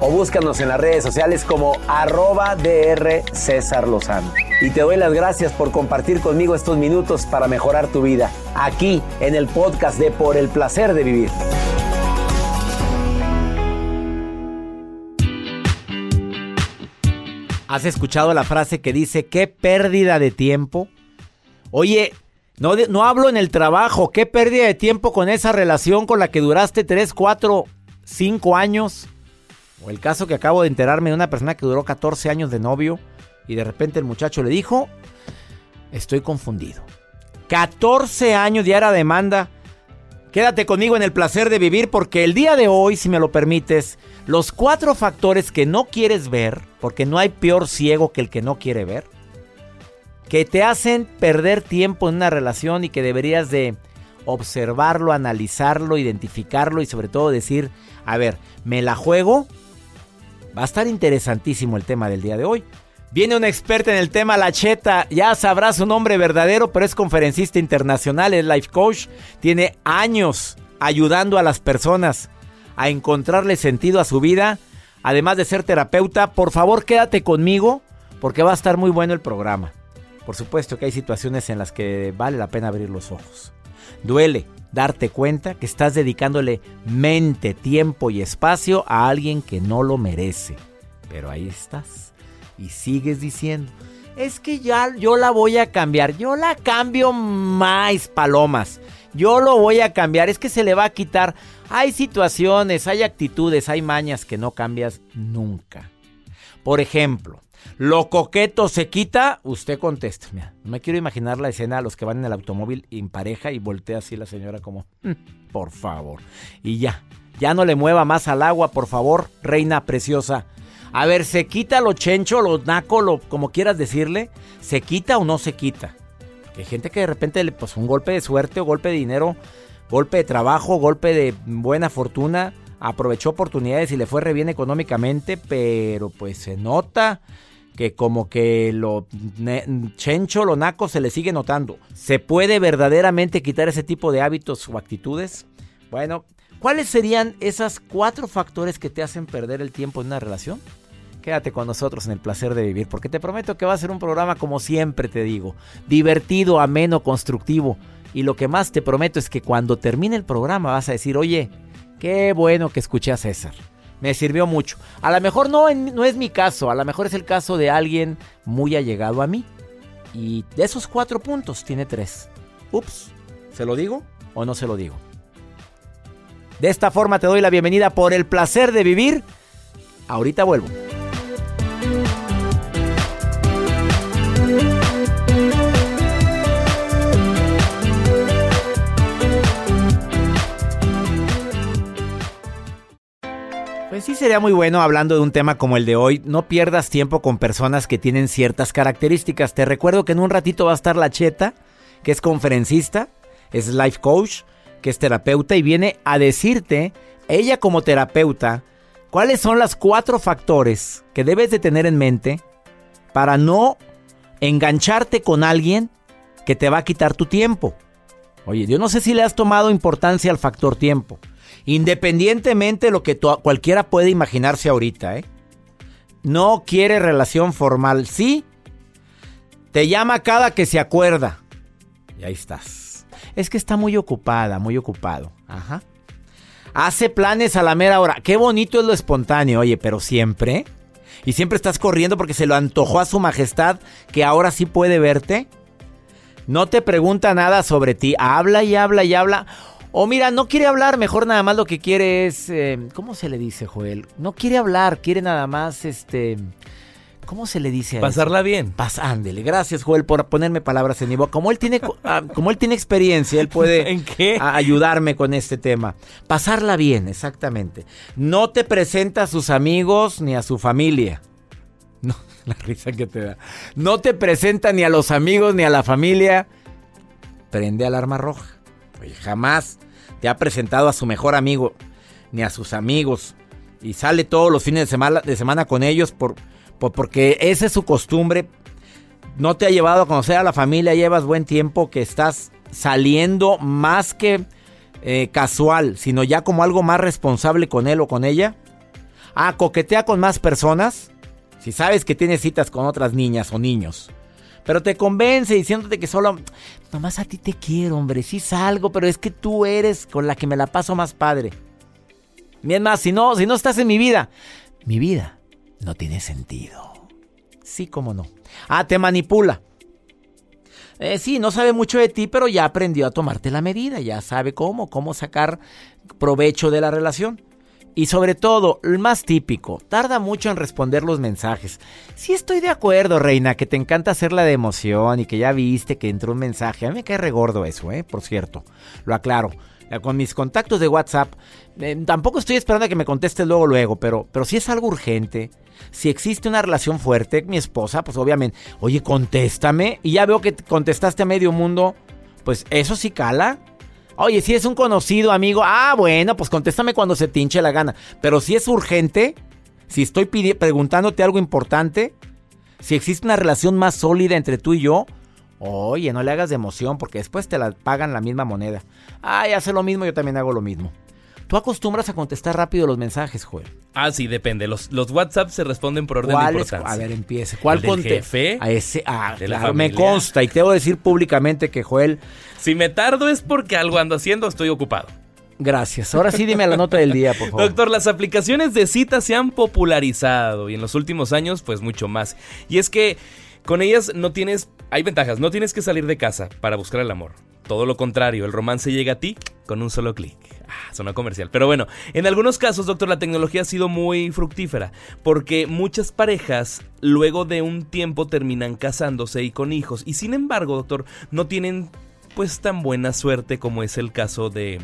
o búscanos en las redes sociales como arroba DR César Lozano y te doy las gracias por compartir conmigo estos minutos para mejorar tu vida, aquí en el podcast de Por el Placer de Vivir. ¿Has escuchado la frase que dice, qué pérdida de tiempo? Oye, no, no hablo en el trabajo, qué pérdida de tiempo con esa relación con la que duraste 3, 4, 5 años. O el caso que acabo de enterarme de una persona que duró 14 años de novio y de repente el muchacho le dijo, estoy confundido. 14 años ya era demanda. Quédate conmigo en el placer de vivir porque el día de hoy, si me lo permites, los cuatro factores que no quieres ver, porque no hay peor ciego que el que no quiere ver, que te hacen perder tiempo en una relación y que deberías de observarlo, analizarlo, identificarlo y sobre todo decir, a ver, ¿me la juego? Va a estar interesantísimo el tema del día de hoy. Viene una experta en el tema, La Cheta. Ya sabrá su nombre verdadero, pero es conferencista internacional, es life coach. Tiene años ayudando a las personas a encontrarle sentido a su vida. Además de ser terapeuta, por favor quédate conmigo porque va a estar muy bueno el programa. Por supuesto que hay situaciones en las que vale la pena abrir los ojos. Duele darte cuenta que estás dedicándole mente, tiempo y espacio a alguien que no lo merece. Pero ahí estás y sigues diciendo, es que ya yo la voy a cambiar, yo la cambio más palomas, yo lo voy a cambiar, es que se le va a quitar. Hay situaciones, hay actitudes, hay mañas que no cambias nunca. Por ejemplo, lo coqueto se quita, usted contesta. Mira, no me quiero imaginar la escena a los que van en el automóvil en pareja y voltea así la señora como, mm, por favor. Y ya, ya no le mueva más al agua, por favor, reina preciosa. A ver, ¿se quita lo chencho, lo naco, lo como quieras decirle? ¿Se quita o no se quita? hay gente que de repente, pues un golpe de suerte o golpe de dinero, golpe de trabajo, golpe de buena fortuna, aprovechó oportunidades y le fue re bien económicamente, pero pues se nota que como que lo chencho, lo naco se le sigue notando. ¿Se puede verdaderamente quitar ese tipo de hábitos o actitudes? Bueno, ¿cuáles serían esos cuatro factores que te hacen perder el tiempo en una relación? Quédate con nosotros en el placer de vivir, porque te prometo que va a ser un programa como siempre te digo, divertido, ameno, constructivo. Y lo que más te prometo es que cuando termine el programa vas a decir, oye, qué bueno que escuché a César. Me sirvió mucho. A lo mejor no, no es mi caso, a lo mejor es el caso de alguien muy allegado a mí. Y de esos cuatro puntos tiene tres. Ups, ¿se lo digo o no se lo digo? De esta forma te doy la bienvenida por el placer de vivir. Ahorita vuelvo. Sería muy bueno hablando de un tema como el de hoy, no pierdas tiempo con personas que tienen ciertas características. Te recuerdo que en un ratito va a estar la Cheta, que es conferencista, es life coach, que es terapeuta y viene a decirte, ella como terapeuta, cuáles son los cuatro factores que debes de tener en mente para no engancharte con alguien que te va a quitar tu tiempo. Oye, yo no sé si le has tomado importancia al factor tiempo. Independientemente de lo que cualquiera puede imaginarse ahorita, ¿eh? No quiere relación formal, ¿sí? Te llama cada que se acuerda. Y ahí estás. Es que está muy ocupada, muy ocupado. Ajá. Hace planes a la mera hora. Qué bonito es lo espontáneo, oye, pero siempre. Y siempre estás corriendo porque se lo antojó a su majestad que ahora sí puede verte. No te pregunta nada sobre ti. Habla y habla y habla. O mira, no quiere hablar, mejor nada más lo que quiere es... Eh, ¿Cómo se le dice, Joel? No quiere hablar, quiere nada más, este... ¿Cómo se le dice? A Pasarla bien. Pas ándele. Gracias, Joel, por ponerme palabras en mi boca. Como él tiene, ah, como él tiene experiencia, él puede ¿En qué? ayudarme con este tema. Pasarla bien, exactamente. No te presenta a sus amigos ni a su familia. No, la risa que te da. No te presenta ni a los amigos ni a la familia. Prende alarma roja. Jamás te ha presentado a su mejor amigo ni a sus amigos y sale todos los fines de semana, de semana con ellos por, porque esa es su costumbre. No te ha llevado a conocer a la familia, llevas buen tiempo que estás saliendo más que eh, casual, sino ya como algo más responsable con él o con ella. Ah, coquetea con más personas. Si sabes que tienes citas con otras niñas o niños. Pero te convence diciéndote que solo, nomás a ti te quiero, hombre, sí salgo, pero es que tú eres con la que me la paso más padre. Bien más, si no, si no estás en mi vida, mi vida no tiene sentido. Sí, cómo no. Ah, te manipula. Eh, sí, no sabe mucho de ti, pero ya aprendió a tomarte la medida, ya sabe cómo, cómo sacar provecho de la relación. Y sobre todo, el más típico, tarda mucho en responder los mensajes. Sí estoy de acuerdo, reina, que te encanta hacerla de emoción y que ya viste que entró un mensaje. A mí me cae regordo eso, ¿eh? Por cierto, lo aclaro. Con mis contactos de WhatsApp, eh, tampoco estoy esperando a que me conteste luego, luego, pero, pero si es algo urgente, si existe una relación fuerte, mi esposa, pues obviamente, oye, contéstame. Y ya veo que contestaste a medio mundo, pues eso sí cala. Oye, si es un conocido amigo, ah, bueno, pues contéstame cuando se te hinche la gana. Pero si es urgente, si estoy preguntándote algo importante, si existe una relación más sólida entre tú y yo, oye, no le hagas de emoción porque después te la pagan la misma moneda. Ah, hace lo mismo, yo también hago lo mismo. Tú acostumbras a contestar rápido los mensajes, Joel. Ah, sí, depende. Los, los WhatsApp se responden por orden de importancia. A ver, empiece. ¿Cuál ¿El jefe? A ese, ah, claro, me consta y te a decir públicamente que Joel... Si me tardo es porque algo ando haciendo, estoy ocupado. Gracias. Ahora sí dime la nota del día, por favor. Doctor, las aplicaciones de citas se han popularizado y en los últimos años, pues mucho más. Y es que con ellas no tienes, hay ventajas, no tienes que salir de casa para buscar el amor. Todo lo contrario, el romance llega a ti con un solo clic. Ah, zona comercial. Pero bueno, en algunos casos, doctor, la tecnología ha sido muy fructífera. Porque muchas parejas luego de un tiempo terminan casándose y con hijos. Y sin embargo, doctor, no tienen pues tan buena suerte como es el caso de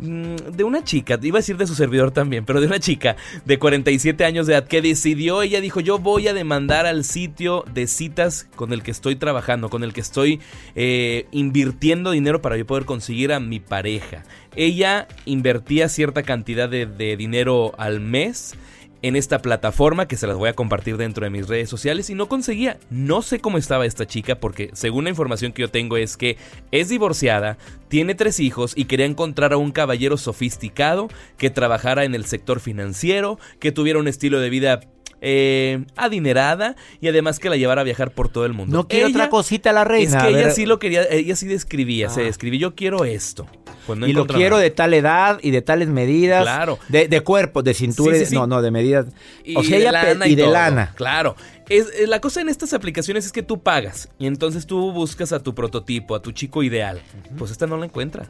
de una chica, iba a decir de su servidor también, pero de una chica de 47 años de edad que decidió, ella dijo, yo voy a demandar al sitio de citas con el que estoy trabajando, con el que estoy eh, invirtiendo dinero para yo poder conseguir a mi pareja. Ella invertía cierta cantidad de, de dinero al mes en esta plataforma que se las voy a compartir dentro de mis redes sociales y no conseguía. No sé cómo estaba esta chica porque según la información que yo tengo es que es divorciada, tiene tres hijos y quería encontrar a un caballero sofisticado que trabajara en el sector financiero, que tuviera un estilo de vida eh, adinerada y además que la llevara a viajar por todo el mundo. No quiere otra cosita la reina. Es que ella sí lo quería, ella sí describía, se ah. describía, yo quiero esto. Pues y lo quiero de tal edad y de tales medidas. Claro. De, cuerpo, de cintura, no, no, de medidas. Y o sea, de lana y, de lana. Claro. Es, eh, la cosa en estas aplicaciones es que tú pagas y entonces tú buscas a tu prototipo, a tu chico ideal. Pues esta no la encuentra.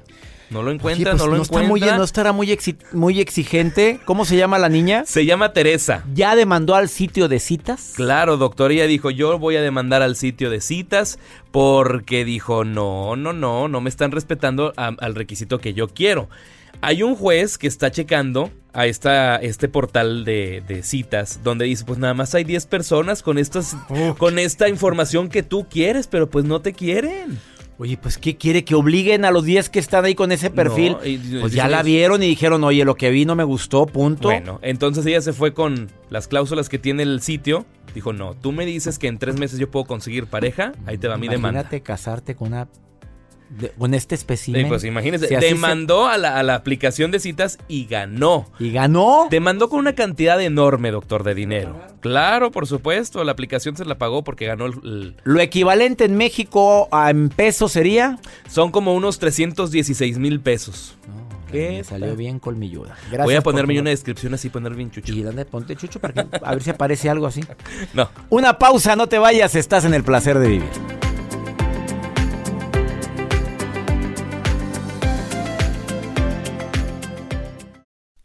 No lo encuentra, pues no lo encuentra. muy, no estará muy, muy exigente. ¿Cómo se llama la niña? Se llama Teresa. ¿Ya demandó al sitio de citas? Claro, doctor. Ella dijo, yo voy a demandar al sitio de citas porque dijo, no, no, no, no me están respetando al requisito que yo quiero. Hay un juez que está checando a esta, este portal de, de, citas donde dice, pues nada más hay 10 personas con, estas, con esta información que tú quieres, pero pues no te quieren. Oye, pues ¿qué quiere? ¿Que obliguen a los 10 que están ahí con ese perfil? No, y- pues ya la vieron y dijeron, oye, lo que vi no me gustó, punto. Bueno, entonces ella se fue con las cláusulas que tiene el sitio. Dijo, no, tú me dices que en tres meses yo puedo conseguir pareja. Ahí te va mi demanda. Imagínate casarte con una... de- con este espécimen. Pues imagínese, Si se- demandó a, la, a la aplicación de citas y ganó. Y ganó. Demandó con una cantidad enorme, doctor, de dinero. Claro, por supuesto, la aplicación se la pagó porque ganó el... el- Lo equivalente en México a en pesos sería... son como unos 316 mil pesos. ¿Qué Me salió bien colmilluda. Gracias Voy a ponerme una descripción así, poner bien chucho. Y dónde ponte chucho para que a ver si aparece algo así. No. Una pausa, no te vayas, estás en el placer de vivir.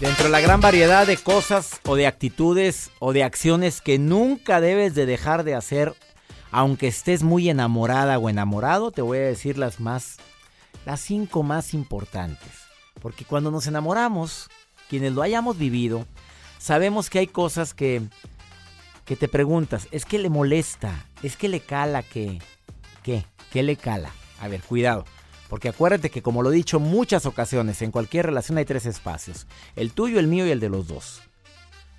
Dentro de la gran variedad de cosas o de actitudes o de acciones que nunca debes de dejar de hacer, aunque estés muy enamorada o enamorado, te voy a decir las más, las cinco más importantes. Porque cuando nos enamoramos, quienes lo hayamos vivido, sabemos que hay cosas que, que te preguntas, es que le molesta, es que le cala, que, ¿qué? ¿Qué le cala? A ver, cuidado. Porque acuérdate que como lo he dicho muchas ocasiones, en cualquier relación hay tres espacios. El tuyo, el mío y el de los dos.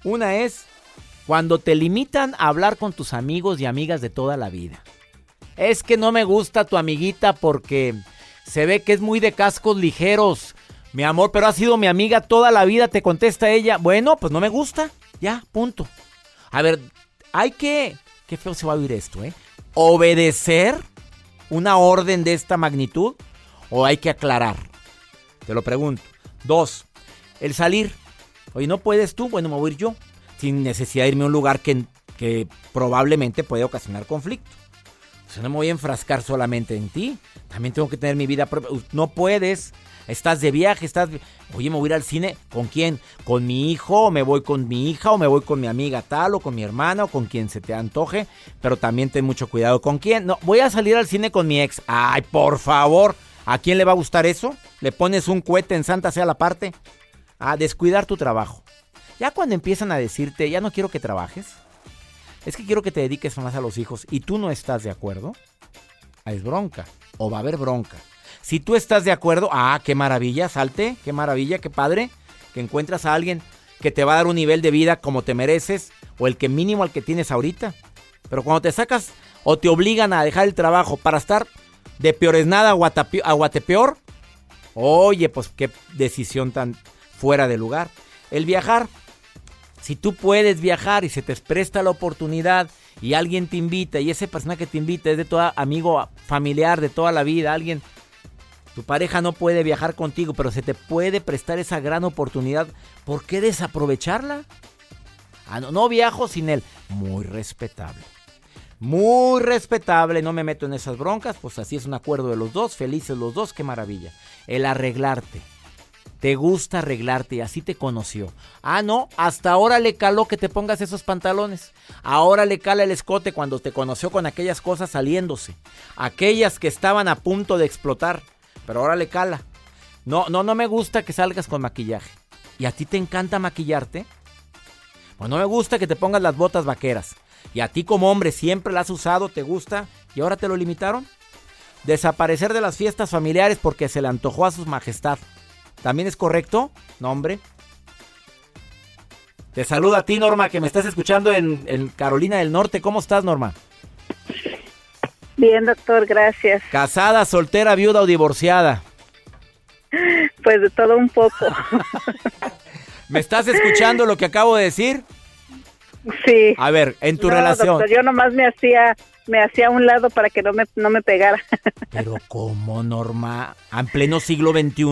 Una es cuando te limitan a hablar con tus amigos y amigas de toda la vida. Es que no me gusta tu amiguita porque se ve que es muy de cascos ligeros. Mi amor, pero ha sido mi amiga toda la vida, te contesta ella. Bueno, pues no me gusta. Ya, punto. A ver, hay que... Qué feo se va a oír esto, ¿eh? Obedecer una orden de esta magnitud o hay que aclarar? Te lo pregunto. Dos, el salir. Oye, ¿no puedes tú? Bueno, me voy a ir yo. Sin necesidad de irme a un lugar que, que probablemente puede ocasionar conflicto. O sea, no me voy a enfrascar solamente en ti. También tengo que tener mi vida propia. No puedes. Estás de viaje, estás... Oye, me voy a ir al cine. ¿Con quién? ¿Con mi hijo? ¿O me voy con mi hija? ¿O me voy con mi amiga tal? ¿O con mi hermana? ¿O con quien se te antoje? Pero también ten mucho cuidado. ¿Con quién? No, voy a salir al cine con mi ex. Ay, por favor. ¿A quién le va a gustar eso? ¿Le pones un cohete en Santa sea la parte? A descuidar tu trabajo. Ya cuando empiezan a decirte, ya no quiero que trabajes. Es que quiero que te dediques más a los hijos y tú no estás de acuerdo. Es bronca. O va a haber bronca. Si tú estás de acuerdo, ah, qué maravilla, salte, qué maravilla, qué padre, que encuentras a alguien que te va a dar un nivel de vida como te mereces o el que mínimo al que tienes ahorita. Pero cuando te sacas o te obligan a dejar el trabajo para estar de peores nada a guatepeor, oye, pues qué decisión tan fuera de lugar. El viajar, si tú puedes viajar y se te presta la oportunidad y alguien te invita y esa persona que te invita es de toda amigo familiar de toda la vida, alguien tu pareja no puede viajar contigo, pero se te puede prestar esa gran oportunidad, ¿por qué desaprovecharla? Ah, no viajo sin él. Muy respetable. Muy respetable, no me meto en esas broncas, pues así es un acuerdo de los dos, felices los dos, qué maravilla. El arreglarte. Te gusta arreglarte y así te conoció. Ah, no, hasta ahora le caló que te pongas esos pantalones. Ahora le cala el escote cuando te conoció con aquellas cosas saliéndose. Aquellas que estaban a punto de explotar. Pero ahora le cala. No, no, no me gusta que salgas con maquillaje. ¿Y a ti te encanta maquillarte? Pues no me gusta que te pongas las botas vaqueras. Y a ti como hombre siempre las has usado, te gusta, y ahora te lo limitaron. Desaparecer de las fiestas familiares porque se le antojó a su majestad. ¿También es correcto? No, hombre. Te saluda a ti, Norma, que me estás escuchando en, en Carolina del Norte. ¿Cómo estás, Norma? Bien, doctor, gracias. ¿Casada, soltera, viuda o divorciada? Pues de todo un poco. ¿Me estás escuchando lo que acabo de decir? Sí. A ver, en tu No, relación. doctor, yo nomás me hacía me hacía a un lado para que no me no me pegara. Pero como Norma, en pleno siglo XXI,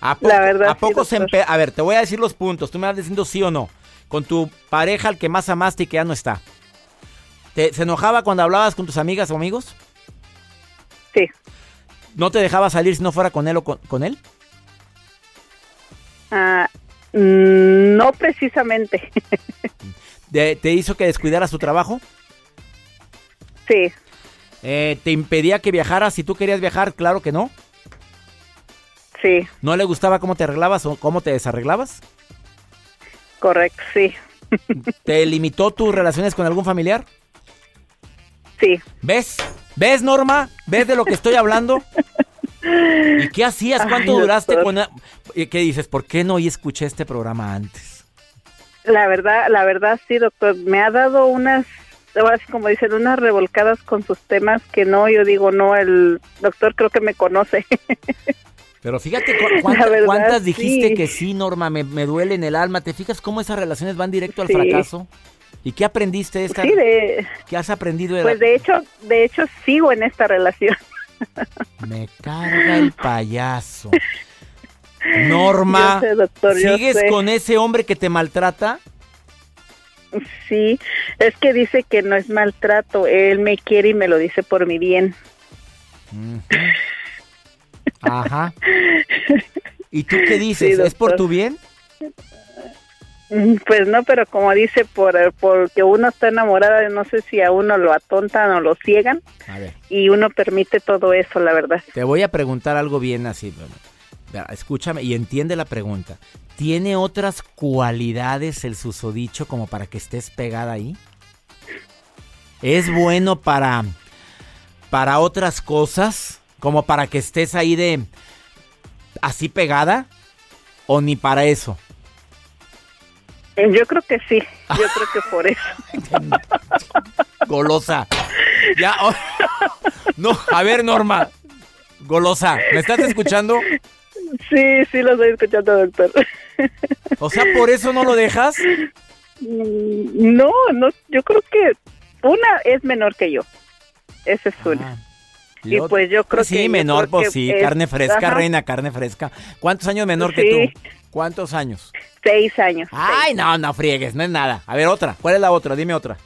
¿a poco, La verdad, ¿a sí, poco se empe- A ver, te voy a decir los puntos, tú me vas diciendo sí o no. Con tu pareja, al que más amaste y que ya no está. ¿Te, ¿Se enojaba cuando hablabas con tus amigas o amigos? Sí. ¿No te dejaba salir si no fuera con él o con, con él? Ah, mm, no precisamente. ¿De- ¿Te hizo que descuidaras tu trabajo? sí. Eh, ¿Te impedía que viajaras si tú querías viajar? Claro que no. Sí, ¿No le gustaba cómo te arreglabas o cómo te desarreglabas? correcto, sí. ¿Te limitó tus relaciones con algún familiar? Sí. ¿Ves? ¿Ves, Norma? ¿Ves de lo que estoy hablando? ¿Y qué hacías? ¿Cuánto Ay, duraste doctor. con... a- ¿Y ¿Qué dices? ¿Por qué no escuché este programa antes? La verdad, la verdad sí, doctor, me ha dado unas ahora sí como dicen, unas revolcadas con sus temas que no, yo digo, no, el doctor creo que me conoce. Pero fíjate cu- cuánta- La verdad, cuántas dijiste sí. que sí, Norma, me, me duele en el alma. ¿Te fijas cómo esas relaciones van directo al Sí. fracaso? ¿Y qué aprendiste de esta? Sí, de, ¿Qué has aprendido de la- pues de hecho, de hecho sigo en esta relación. Me carga el payaso. Norma, sé, doctor, ¿sigues con ese hombre que te maltrata? Sí, es que dice que no es maltrato, él me quiere y me lo dice por mi bien. Ajá. ¿Y tú qué dices? Sí, ¿Es por tu bien? Pues no, pero como dice, por porque uno está enamorada, no sé si a uno lo atontan o lo ciegan A ver, y uno permite todo eso, la verdad. te voy a preguntar algo bien así. bueno. Escúchame y entiende la pregunta. ¿Tiene otras cualidades el susodicho como para que estés pegada ahí? ¿Es bueno para, para otras cosas? Como para que estés ahí de así pegada? ¿O ni para eso? Yo creo que sí, yo creo que por eso. Golosa. Ya. oh. No, a ver, Norma. Golosa, ¿me estás escuchando? Sí, sí lo estoy escuchando, doctor. O sea, ¿por eso no lo dejas? Mm, No, no, yo creo que una es menor que yo. Esa es una. Ah, Y otra- pues yo creo Pues que Sí, yo menor, creo pues que sí, carne fresca, ajá. reina, carne fresca. ¿Cuántos años menor que tú? ¿Cuántos años? Seis años. Ay, no, no friegues, no es nada. A ver, otra. ¿Cuál es la otra? Dime otra.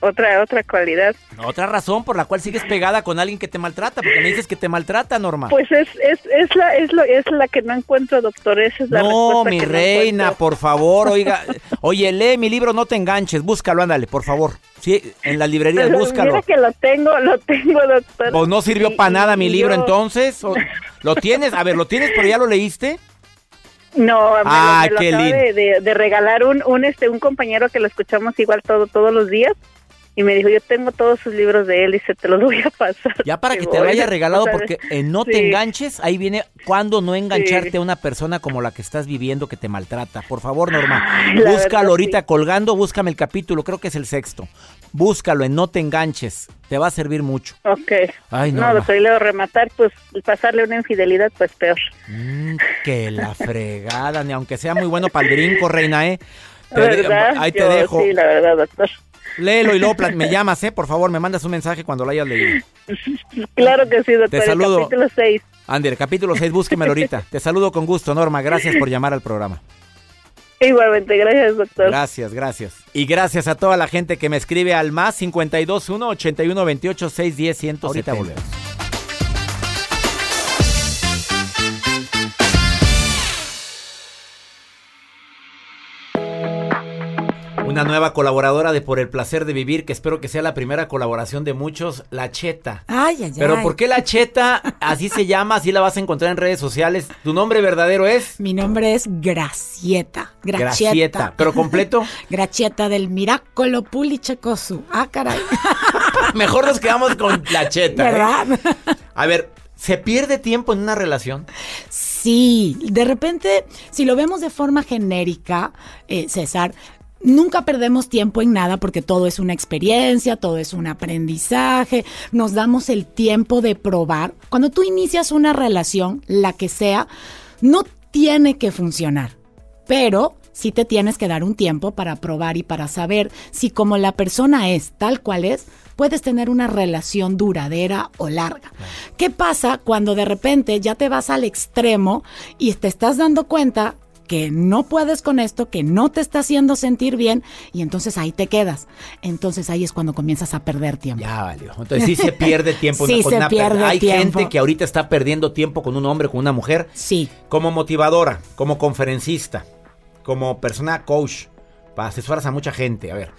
Otra, otra cualidad. Otra razón por la cual sigues pegada con alguien que te maltrata, porque me dices que te maltrata, Norma. Pues es, es, es la, es lo, es la que no encuentro, doctor. Esa es la no, mi que reina, por favor, oiga. Oye, lee mi libro, no te enganches, búscalo, ándale, por favor. Sí, en las librerías, Pero búscalo. Mira que lo tengo, lo tengo, doctor. ¿O no sirvió para nada mi libro yo- entonces? ¿O- ¿Lo tienes? A ver, ¿lo tienes pero ya lo leíste? No, me, lo- Ah, me lo, qué acaba lindo. de, de- de regalar un, un, este, un compañero que lo escuchamos igual todo, todos los días. Y me dijo, yo tengo todos sus libros de él y se te los voy a pasar. Ya para que te lo haya "Oye, regalado, porque en no te enganches, ahí viene cuando no engancharte Sí. a una persona como la que estás viviendo que te maltrata. Por favor, Norma, Ay, búscalo verdad, ahorita sí. colgando, búscame el capítulo, creo que es el sexto. Búscalo en No te enganches, te va a servir mucho. Ok. Ay, no, Norma. doctor, y luego rematar, pues pasarle una infidelidad, pues peor. Mm, que la fregada, ni aunque sea muy bueno para el brinco, reina, ¿eh? Te de- ¿Verdad? ahí te Yo, dejo. Sí, la verdad, doctor. Léelo y luego me llamas, ¿eh? Por favor, me mandas un mensaje cuando lo hayas leído. Claro que sí, doctor. Te saludo. El capítulo 6. Ander, capítulo 6, búsquemelo ahorita. Te saludo con gusto, Norma. Gracias por llamar al programa. Igualmente, gracias, doctor. Gracias, gracias. Y gracias a toda la gente que me escribe al más 521 81 28 610 170. Ahorita volvemos. Una nueva colaboradora de Por el placer de vivir, que espero que sea la primera colaboración de muchos, La Cheta. Ay, ay, Pero ay. ¿por qué La Cheta? Así se llama, así la vas a encontrar en redes sociales. ¿Tu nombre verdadero es? Mi nombre es Gracieta. Gracieta. Gracieta. ¿Pero completo? Gracieta del Miracolo Pulichecosu. Ah, caray. Mejor nos quedamos con La Cheta. ¿eh? ¿Verdad? A ver, ¿se pierde tiempo en una relación? Sí, de repente, si lo vemos de forma genérica, eh, César, Nunca perdemos tiempo en nada porque todo es una experiencia, todo es un aprendizaje, nos damos el tiempo de probar. Cuando tú inicias una relación, la que sea, no tiene que funcionar, pero sí te tienes que dar un tiempo para probar y para saber si como la persona es tal cual es, puedes tener una relación duradera o larga. ¿Qué pasa cuando de repente ya te vas al extremo y te estás dando cuenta que no puedes con esto, que no te está haciendo sentir bien y entonces ahí te quedas. Entonces ahí es cuando comienzas a perder tiempo. Ya valió. Entonces sí se pierde tiempo. Sí con se una pierde Hay tiempo. gente que ahorita está perdiendo tiempo con un hombre, con una mujer, Sí. como motivadora, como conferencista, como persona coach, para asesoras a mucha gente. A ver,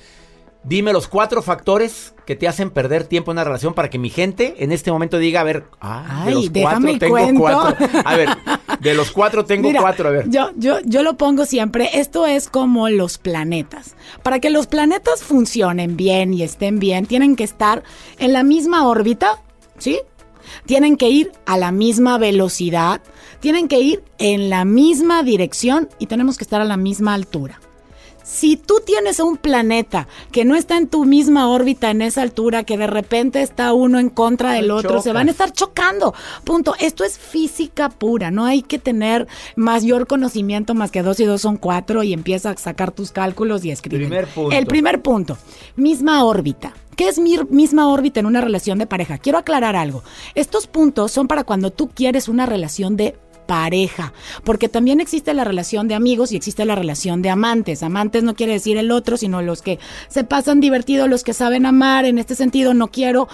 dime los cuatro factores que te hacen perder tiempo en una relación para que mi gente en este momento diga, a ver, ah, de Ay, los cuatro tengo cuento. cuatro. A ver, de los cuatro tengo Mira, cuatro, a ver. Yo, yo, yo lo pongo siempre, esto es como los planetas. Para que los planetas funcionen bien y estén bien, tienen que estar en la misma órbita, ¿sí? Tienen que ir a la misma velocidad, tienen que ir en la misma dirección y tenemos que estar a la misma altura. Si tú tienes un planeta que no está en tu misma órbita, en esa altura, que de repente está uno en contra del otro, se van a estar chocando. Punto. Esto es física pura. No hay que tener mayor conocimiento más que dos y dos son cuatro y empieza a sacar tus cálculos y escribir. Primer punto. El primer punto. Misma órbita. ¿Qué es mi misma órbita en una relación de pareja? Quiero aclarar algo. Estos puntos son para cuando tú quieres una relación de pareja, porque también existe la relación de amigos y existe la relación de amantes. Amantes no quiere decir el otro, sino los que se pasan divertidos, los que saben amar. En este sentido, no quiero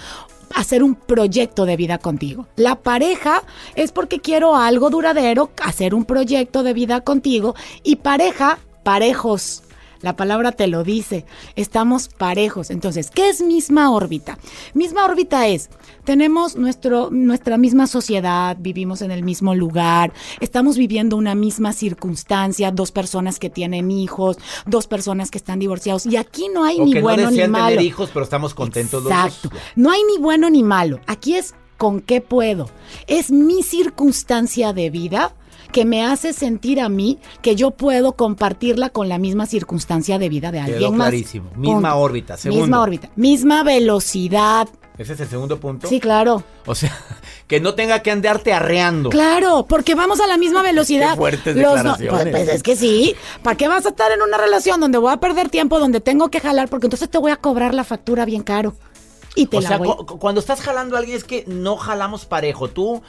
hacer un proyecto de vida contigo. La pareja es porque quiero algo duradero, hacer un proyecto de vida contigo y pareja, parejos. La palabra te lo dice, estamos parejos. Entonces, ¿qué es misma órbita? Misma órbita es, tenemos nuestro, nuestra misma sociedad, vivimos en el mismo lugar, estamos viviendo una misma circunstancia, dos personas que tienen hijos, dos personas que están divorciados. Y aquí no hay O ni que bueno no ni malo. tener hijos, pero estamos contentos los dos. Exacto. No hay ni bueno ni malo. Aquí es con qué puedo. Es mi circunstancia de vida que me hace sentir a mí que yo puedo compartirla con la misma circunstancia de vida de Quedó alguien más. clarísimo. Misma órbita. Segundo. Misma órbita. Misma velocidad. Ese es el segundo punto. Sí, claro. O sea, que no tenga que andarte arreando. Claro, porque vamos a la misma velocidad. Qué fuertes Los declaraciones. pues, pues es que sí. ¿Para qué vas a estar en una relación donde voy a perder tiempo, donde tengo que jalar? Porque entonces te voy a cobrar la factura bien caro. Y te O la sea, voy. cu- cu- cuando estás jalando a alguien es que no jalamos parejo. Tú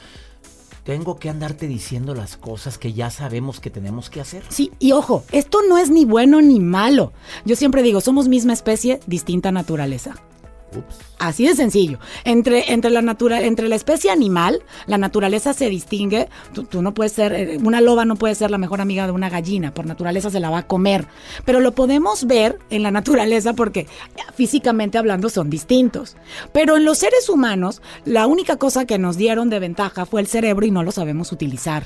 tengo que andarte diciendo las cosas que ya sabemos que tenemos que hacer. Sí, y ojo, esto no es ni bueno ni malo. Yo siempre digo, somos misma especie, distinta naturaleza. Así de sencillo. Entre, entre, la natura, entre la especie animal, la naturaleza se distingue. Tú, tú no puedes ser, eh, una loba no puede ser la mejor amiga de una gallina, por naturaleza se la va a comer. Pero lo podemos ver en la naturaleza porque eh, físicamente hablando son distintos. Pero en los seres humanos, la única cosa que nos dieron de ventaja fue el cerebro y no lo sabemos utilizar.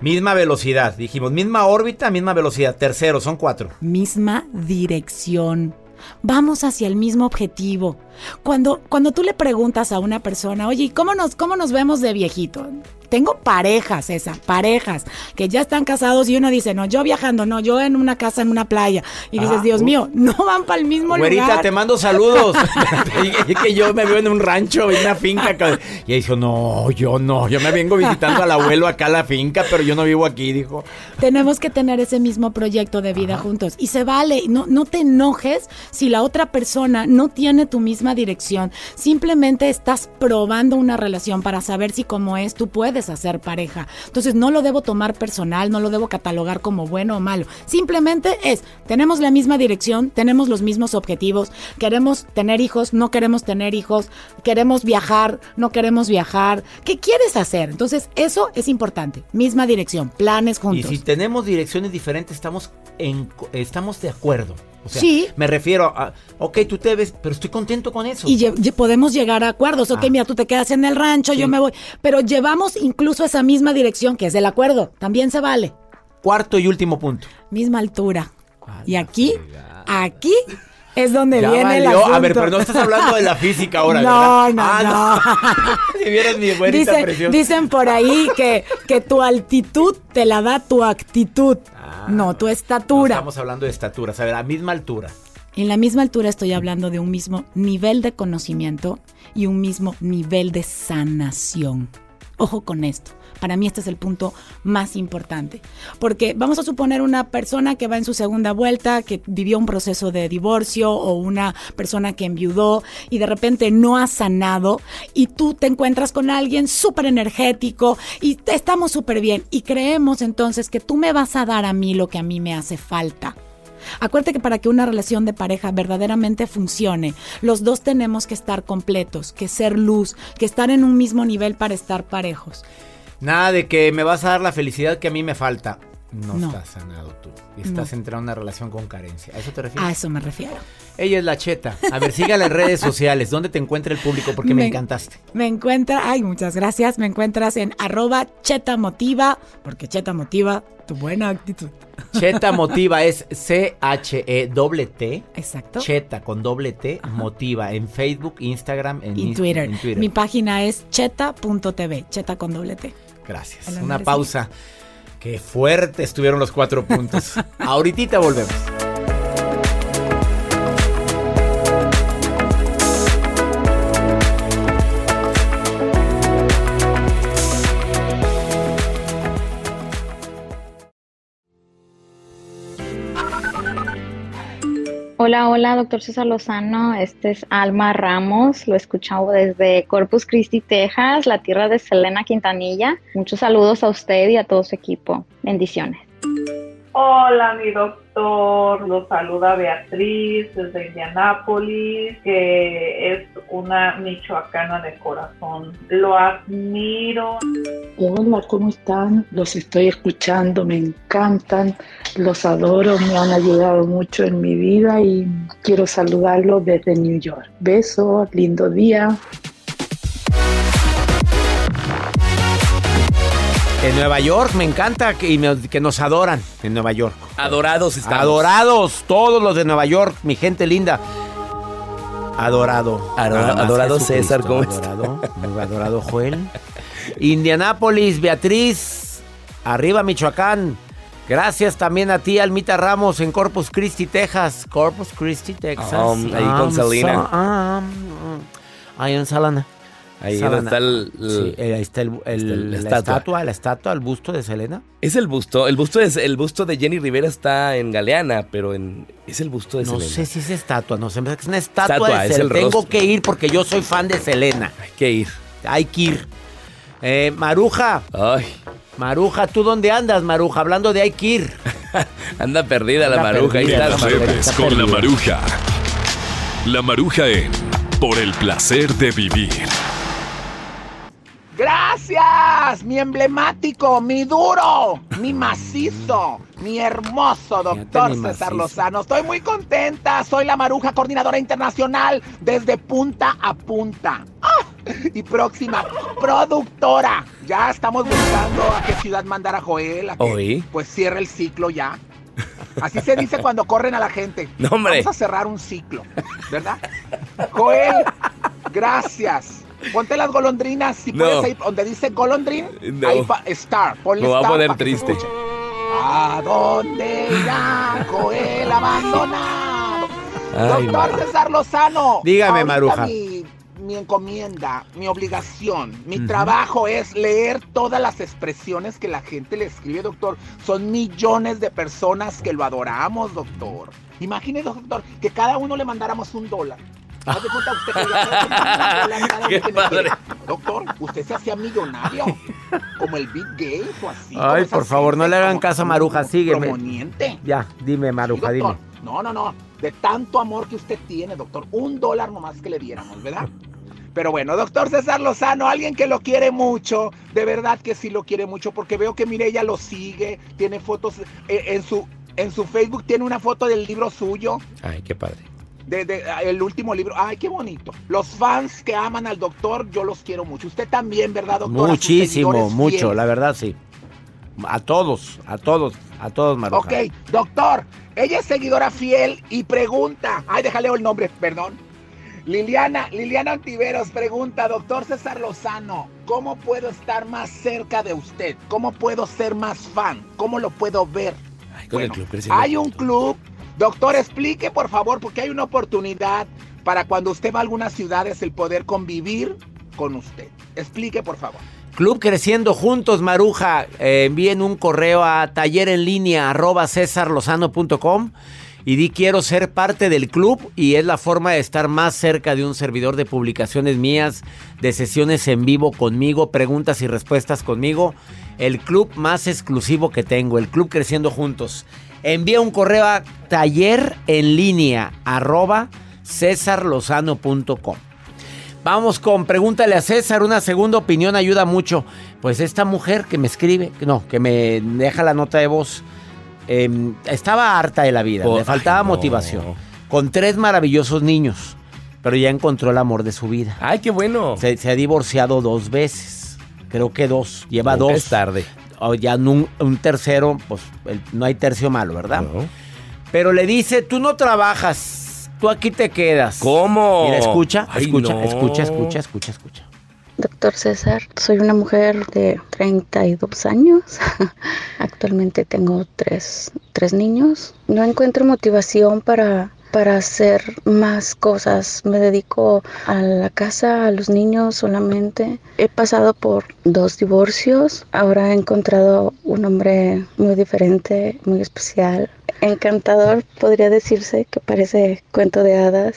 Misma velocidad, dijimos. Misma órbita, misma velocidad. Tercero, son cuatro. misma dirección. Vamos hacia el mismo objetivo. Cuando, cuando tú le preguntas a una persona, oye, ¿y ¿cómo nos, ¿cómo nos vemos de viejito? Tengo parejas, esas, parejas, que ya están casados y uno dice, no, yo viajando, no, yo en una casa, en una playa. Y dices, Ah, Dios uh. mío, no van para el mismo Güerita, lugar. te mando saludos. es que yo me veo en un rancho, en una finca. Y ella dijo, no, yo no. Yo me vengo visitando al abuelo acá a la finca, pero yo no vivo aquí, dijo. Tenemos que tener ese mismo proyecto de vida juntos. Y se vale, no, no te enojes si la otra persona no tiene tu misma dirección. Simplemente estás probando una relación para saber si como es tú puedes hacer pareja. Entonces no lo debo tomar personal, no lo debo catalogar como bueno o malo. Simplemente es, tenemos la misma dirección, tenemos los mismos objetivos, queremos tener hijos, no queremos tener hijos, queremos viajar, no queremos viajar. ¿Qué quieres hacer? Entonces eso es importante. Misma dirección, planes Y juntos. si tenemos direcciones diferentes, estamos, en, estamos de acuerdo. O sea, Sí. Me refiero a, ok, tú te ves, pero estoy contento con eso. Y lle- podemos llegar a acuerdos. Ok, Ah. mira, tú te quedas en el rancho, Sí. yo me voy. Pero llevamos incluso esa misma dirección, que es el acuerdo. También se vale. Cuarto y último punto. Misma altura. A Y aquí, aquí, es donde Ya viene el valió. asunto. A ver, pero no estás hablando de la física ahora, No, ¿verdad? no, Ah, si vieras mi güerita Dice- preciosa. dicen por ahí que, que tu altitud te la da tu actitud, Ah. no tu No estatura. estamos hablando de estatura, o sea, de la misma altura. En la misma altura estoy hablando de un mismo nivel de conocimiento y un mismo nivel de sanación. Ojo con esto. Para mí este es el punto más importante. Porque vamos a suponer una persona que va en su segunda vuelta, que vivió un proceso de divorcio o una persona que enviudó y de repente no ha sanado y tú te encuentras con alguien súper energético y estamos súper bien y creemos entonces que tú me vas a dar a mí lo que a mí me hace falta. Acuérdate que para que una relación de pareja verdaderamente funcione, los dos tenemos que estar completos, que ser luz, que estar en un mismo nivel para estar parejos. Nada de que me vas a dar la felicidad que a mí me falta. No, No. estás sanado tú. Estás No. entrando en una relación con carencia. ¿A eso te refieres? A eso me refiero. Ella es la cheta. A ver, sígala en redes sociales. ¿Dónde te encuentra el público? Porque me, Me- encantaste. Me encuentra, ay, muchas gracias, me encuentras en arroba cheta motiva, porque cheta motiva tu buena actitud. Cheta Motiva es C-H-E-T. Exacto. Cheta con doble T. Motiva en Facebook, Instagram, en, y Twitter. en Twitter. Mi página es cheta.tv, cheta con doble T. Gracias. Una pausa. Qué fuerte estuvieron los cuatro puntos. Ahorita volvemos. Hola, hola, doctor César Lozano. Este es Alma Ramos. Lo escuchamos desde Corpus Christi, Texas, la tierra de Selena Quintanilla. Muchos saludos a usted y a todo su equipo. Bendiciones. Hola, mi doctor. Lo saluda Beatriz desde Indianápolis, que es una michoacana de corazón. Lo admiro. Hola, ¿cómo están? Los estoy escuchando, me encantan, los adoro, me han ayudado mucho en mi vida y quiero saludarlos desde New York. Besos, lindo día. En Nueva York me encanta que, y me- que nos adoran en Nueva York. Adorados estamos. Adorados todos los de Nueva York, mi gente linda. Adorado. Adorado César, ¿cómo adorado, adorado Joel. Indianápolis, Beatriz. Arriba, Michoacán. Gracias también a ti, Almita Ramos, en Corpus Christi, Texas. Corpus Christi, Texas. Um, ahí con Selena. so- um, ahí en Salana. Ahí Salana. donde está el, el- Sí, eh, ahí está, el- el- está la la, estatua. estatua. la estatua, el busto de Selena. Es el busto. El busto es el busto de Jenny Rivera está en Galeana, pero en es el busto de No Selena. sé si es estatua, no sé, es una estatua, Estatua, de es Selena. el Tengo rostro. que ir porque yo soy fan de Selena. Hay que ir. Hay que ir. Eh, Maruja, Ay, Maruja, ¿tú dónde andas, Maruja? Hablando de hay que ir. anda perdida la maruja. Ahí perdida está. la maruja. Con la maruja. La maruja en Por el placer de vivir. Gracias, mi emblemático, mi duro, mi macizo, mi hermoso doctor César macizo. Lozano. Estoy muy contenta, soy la Maruja, coordinadora internacional desde punta a punta. ¡Ah! Y próxima productora. Ya estamos buscando a qué ciudad mandar a Joel, a que Oí. pues cierre el ciclo ya. Así se dice cuando corren a la gente. No, hombre. Vamos a cerrar un ciclo, ¿verdad? Joel, gracias. Ponte las golondrinas, si No. puedes ahí donde dice golondrin, No. ahí star, ponle a star poner pa' que se triste. ¿A dónde irá Joel abandonado? Ay, Doctor Maru. César Lozano. Dígame, Maruja. Mi, mi encomienda, mi obligación, mi trabajo es leer todas las expresiones que la gente le escribe, doctor. Son millones de personas que lo adoramos, doctor. Imagínese, doctor, que cada uno le mandáramos un dólar. Cuenta usted que Qué que padre. Doctor, usted se hacía millonario, como el Big Gates o así. Ay, por favor, no le hagan caso a Maruja, sígueme. promoniente. Ya, dime, Sí, Maruja, dime. No, no, no. De tanto amor que usted tiene, doctor. Un dólar nomás que le diéramos, ¿verdad? Pero bueno, doctor César Lozano, alguien que lo quiere mucho, de verdad que sí lo quiere mucho, porque veo que Mireya lo sigue, tiene fotos eh, en su en su Facebook tiene una foto del libro suyo, Ay, qué padre. De, de- el último libro. Ay, qué bonito. Los fans que aman al doctor, yo los quiero mucho. Usted también, ¿verdad, doctor? Muchísimo, mucho, fieles. la verdad, sí. A todos, a todos. A todos, Maruja. Ok, doctor, ella es seguidora fiel y pregunta. Ay, déjale el nombre, perdón. Liliana, Liliana Antiveros pregunta, doctor César Lozano, ¿cómo puedo estar más cerca de usted? ¿Cómo puedo ser más fan? ¿Cómo lo puedo ver? Ay, Bueno, hay un club. Doctor, explique por favor, porque hay una oportunidad para cuando usted va a algunas ciudades el poder convivir con usted. Explique por favor. Club Creciendo Juntos, Maruja. Eh, envíen un correo a taller en línea arroba y di quiero ser parte del club y es la forma de estar más cerca de un servidor de publicaciones mías, de sesiones en vivo conmigo, preguntas y respuestas conmigo. El club más exclusivo que tengo, el Club Creciendo Juntos. Envía un correo a taller en línea arroba cesarlozano.com. Vamos con pregúntale a César, una segunda opinión ayuda mucho. Pues esta mujer que me escribe, no, que me deja la nota de voz, eh, estaba harta de la vida, Oh, le faltaba ay, no. motivación. Con tres maravillosos niños, pero ya encontró el amor de su vida. Ay, qué bueno. Se, se ha divorciado dos veces, creo que dos, lleva Nunca dos. es tarde. O ya un, un tercero, pues el- no hay tercio malo, ¿verdad? No. Pero le dice, tú no trabajas, tú aquí te quedas. ¿Cómo? Mira, escucha, Ay, escucha, no. escucha, escucha, escucha, escucha. Doctor César, soy una mujer de 32 años. Actualmente tengo tres, tres niños. No encuentro motivación para, para hacer más cosas. Me dedico a la casa, a los niños solamente. He pasado por dos divorcios. Ahora he encontrado un hombre muy diferente, muy especial. Encantador, podría decirse que parece cuento de hadas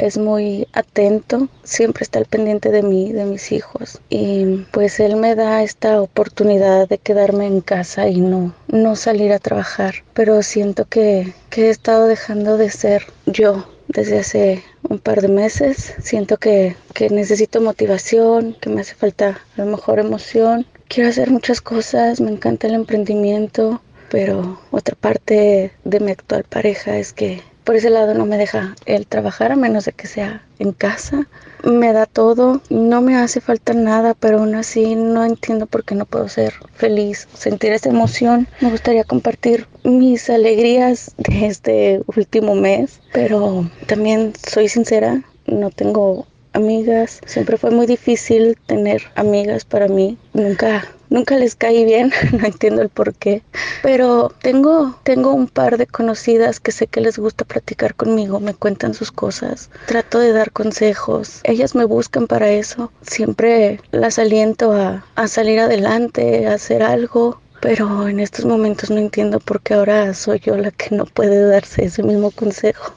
es muy atento, siempre está al pendiente de mí, de mis hijos. Y pues él me da esta oportunidad de quedarme en casa y no, no salir a trabajar. Pero siento que, que he estado dejando de ser yo desde hace un par de meses. Siento que, que necesito motivación, que me hace falta a lo mejor emoción. Quiero hacer muchas cosas, me encanta el emprendimiento, pero otra parte de mi actual pareja es que por ese lado no me deja el trabajar a menos de que sea en casa. Me da todo, no me hace falta nada, pero aún así no entiendo por qué no puedo ser feliz, sentir esa emoción. Me gustaría compartir mis alegrías de este último mes, pero también soy sincera, no tengo amigas. Siempre fue muy difícil tener amigas para mí. Nunca, nunca les caí bien, no entiendo el por qué. Pero tengo, tengo un par de conocidas que sé que les gusta platicar conmigo, me cuentan sus cosas. Trato de dar consejos. Ellas me buscan para eso. Siempre las aliento a, a salir adelante, a hacer algo. Pero en estos momentos no entiendo por qué ahora soy yo la que no puede darse ese mismo consejo.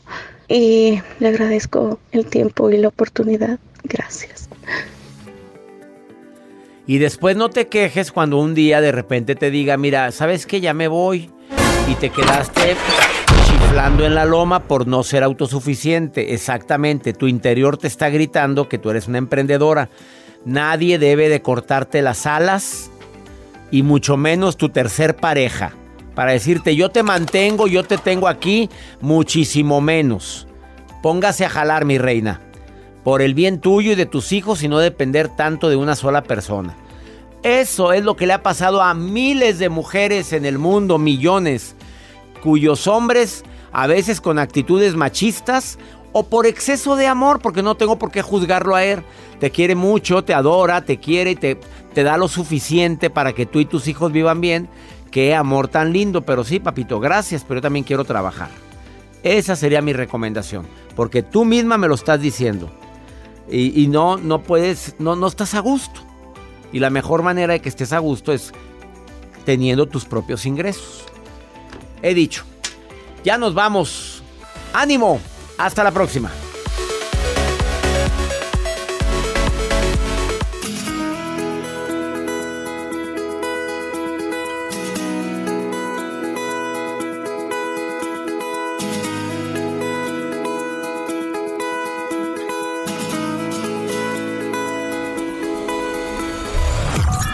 Y le agradezco el tiempo y la oportunidad. Gracias. Y después no te quejes cuando un día de repente te diga, mira, ¿sabes qué? Ya me voy. Y te quedaste chiflando en la loma por no ser autosuficiente. Exactamente, tu interior te está gritando que tú eres una emprendedora. Nadie debe de cortarte las alas y mucho menos tu tercer pareja. Para decirte, yo te mantengo, yo te tengo aquí, muchísimo menos. Póngase a jalar, mi reina por el bien tuyo y de tus hijos y no depender tanto de una sola persona. Eso es lo que le ha pasado a miles de mujeres en el mundo, millones, cuyos hombres, a veces con actitudes machistas o por exceso de amor, porque no tengo por qué juzgarlo a él, te quiere mucho, te adora, te quiere y te, te da lo suficiente para que tú y tus hijos vivan bien. Qué amor tan lindo, pero sí, papito, gracias, pero yo también quiero trabajar. Esa sería mi recomendación, porque tú misma me lo estás diciendo y, no, no puedes, no, no estás a gusto. Y la mejor manera de que estés a gusto es teniendo tus propios ingresos. He dicho, ya nos vamos. Ánimo, hasta la próxima.